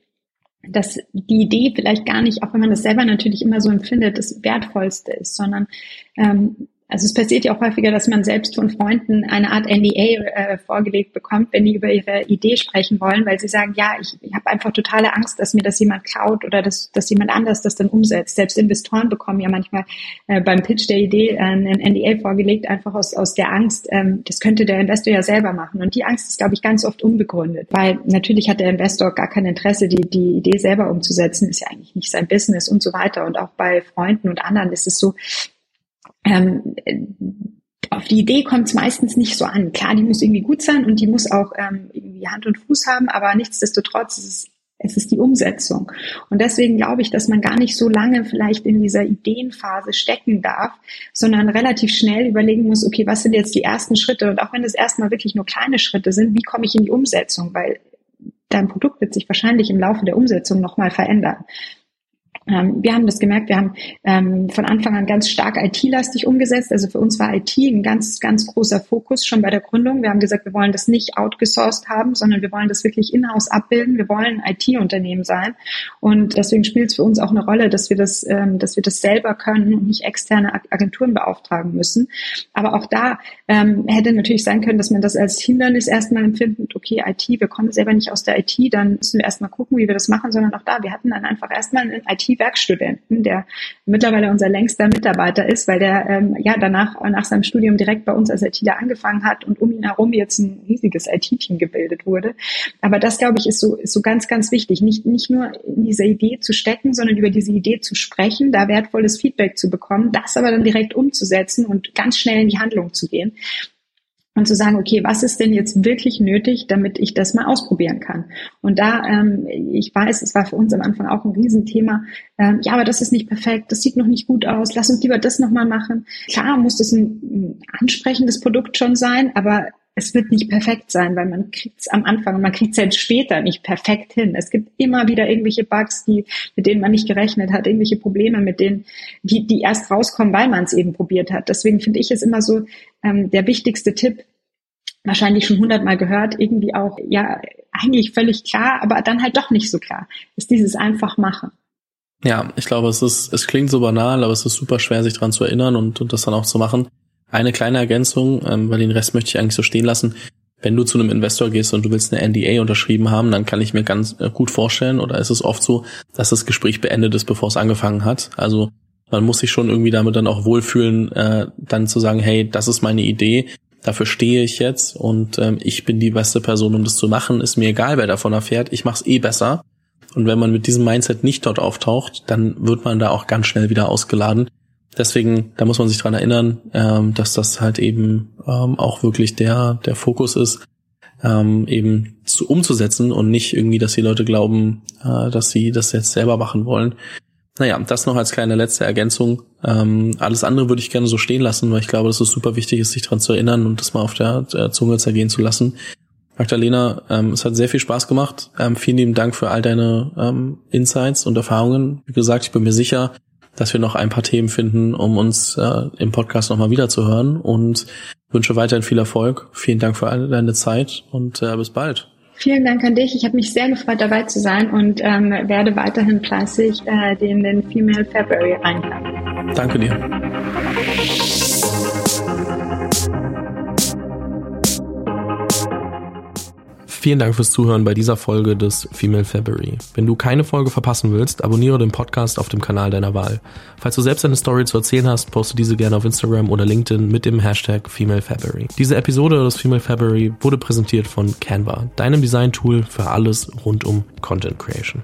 A: dass die Idee vielleicht gar nicht, auch wenn man das selber natürlich immer so empfindet, das Wertvollste ist, sondern ähm, also es passiert ja auch häufiger, dass man selbst von Freunden eine Art NDA äh, vorgelegt bekommt, wenn die über ihre Idee sprechen wollen, weil sie sagen, ja, ich, ich habe einfach totale Angst, dass mir das jemand klaut oder dass, dass jemand anders das dann umsetzt. Selbst Investoren bekommen ja manchmal äh, beim Pitch der Idee äh, einen NDA vorgelegt, einfach aus, aus der Angst, ähm, das könnte der Investor ja selber machen. Und die Angst ist, glaube ich, ganz oft unbegründet, weil natürlich hat der Investor gar kein Interesse, die, die Idee selber umzusetzen, ist ja eigentlich nicht sein Business und so weiter. Und auch bei Freunden und anderen ist es so, ähm, auf die Idee kommt es meistens nicht so an. Klar, die muss irgendwie gut sein und die muss auch ähm, irgendwie Hand und Fuß haben, aber nichtsdestotrotz ist es, es ist die Umsetzung. Und deswegen glaube ich, dass man gar nicht so lange vielleicht in dieser Ideenphase stecken darf, sondern relativ schnell überlegen muss, okay, was sind jetzt die ersten Schritte? Und auch wenn es erstmal wirklich nur kleine Schritte sind, wie komme ich in die Umsetzung? Weil dein Produkt wird sich wahrscheinlich im Laufe der Umsetzung nochmal verändern. Ähm, wir haben das gemerkt, wir haben ähm, von Anfang an ganz stark IT-lastig umgesetzt. Also für uns war IT ein ganz, ganz großer Fokus schon bei der Gründung. Wir haben gesagt, wir wollen das nicht outgesourced haben, sondern wir wollen das wirklich in-house abbilden. Wir wollen IT-Unternehmen sein. Und deswegen spielt es für uns auch eine Rolle, dass wir das, ähm, dass wir das selber können und nicht externe Agenturen beauftragen müssen. Aber auch da ähm, hätte natürlich sein können, dass man das als Hindernis erstmal empfindet, okay, IT, wir kommen selber nicht aus der IT, dann müssen wir erstmal gucken, wie wir das machen, sondern auch da, wir hatten dann einfach erstmal einen IT IT-Werkstudenten, der mittlerweile unser längster Mitarbeiter ist, weil der ähm, ja danach nach seinem Studium direkt bei uns als ITler angefangen hat und um ihn herum jetzt ein riesiges IT-Team gebildet wurde. Aber das, glaube ich, ist so, ist so ganz, ganz wichtig. Nicht, nicht nur in diese Idee zu stecken, sondern über diese Idee zu sprechen, da wertvolles Feedback zu bekommen, das aber dann direkt umzusetzen und ganz schnell in die Handlung zu gehen und zu sagen, okay, was ist denn jetzt wirklich nötig, damit ich das mal ausprobieren kann? Und da, ähm, ich weiß, es war für uns am Anfang auch ein Riesenthema, ähm, ja, aber das ist nicht perfekt, das sieht noch nicht gut aus, lass uns lieber das nochmal machen. Klar muss das ein, ein ansprechendes Produkt schon sein, aber es wird nicht perfekt sein, weil man kriegt es am Anfang und man kriegt es selbst später nicht perfekt hin. Es gibt immer wieder irgendwelche Bugs, die, mit denen man nicht gerechnet hat, irgendwelche Probleme, mit denen, die, die erst rauskommen, weil man es eben probiert hat. Deswegen finde ich es immer so ähm, der wichtigste Tipp, wahrscheinlich schon hundertmal gehört, irgendwie auch, ja, eigentlich völlig klar, aber dann halt doch nicht so klar, ist dieses einfach machen.
B: Ja, ich glaube, es ist, es klingt so banal, aber es ist super schwer, sich dran zu erinnern und, und das dann auch zu machen. Eine kleine Ergänzung, ähm, weil den Rest möchte ich eigentlich so stehen lassen. Wenn du zu einem Investor gehst und du willst eine NDA unterschrieben haben, dann kann ich mir ganz äh, gut vorstellen, oder ist es oft so, dass das Gespräch beendet ist, bevor es angefangen hat. Also man muss sich schon irgendwie damit dann auch wohlfühlen, äh, dann zu sagen, hey, das ist meine Idee, dafür stehe ich jetzt und ähm, ich bin die beste Person, um das zu machen. Ist mir egal, wer davon erfährt, ich mache es eh besser. Und wenn man mit diesem Mindset nicht dort auftaucht, dann wird man da auch ganz schnell wieder ausgeladen. Deswegen, da muss man sich dran erinnern, ähm, dass das halt eben ähm, auch wirklich der, der Fokus ist, ähm, eben zu, umzusetzen und nicht irgendwie, dass die Leute glauben, äh, dass sie das jetzt selber machen wollen. Naja, das noch als kleine letzte Ergänzung. Ähm, alles andere würde ich gerne so stehen lassen, weil ich glaube, dass es super wichtig ist, sich daran zu erinnern und das mal auf der, der Zunge zergehen zu lassen. Magdalena, ähm, es hat sehr viel Spaß gemacht. Ähm, vielen lieben Dank für all deine ähm, Insights und Erfahrungen. Wie gesagt, ich bin mir sicher, dass wir noch ein paar Themen finden, um uns äh, im Podcast nochmal wiederzuhören und wünsche weiterhin viel Erfolg. Vielen Dank für all deine Zeit und äh, bis bald.
A: Vielen Dank an dich. Ich habe mich sehr gefreut, dabei zu sein und ähm, werde weiterhin fleißig äh, den, den Female February reinhören.
B: Danke dir. Vielen Dank fürs Zuhören bei dieser Folge des Female February. Wenn du keine Folge verpassen willst, abonniere den Podcast auf dem Kanal deiner Wahl. Falls du selbst eine Story zu erzählen hast, poste diese gerne auf Instagram oder LinkedIn mit dem Hashtag Female February. Diese Episode des Female February wurde präsentiert von Canva, deinem Design-Tool für alles rund um Content Creation.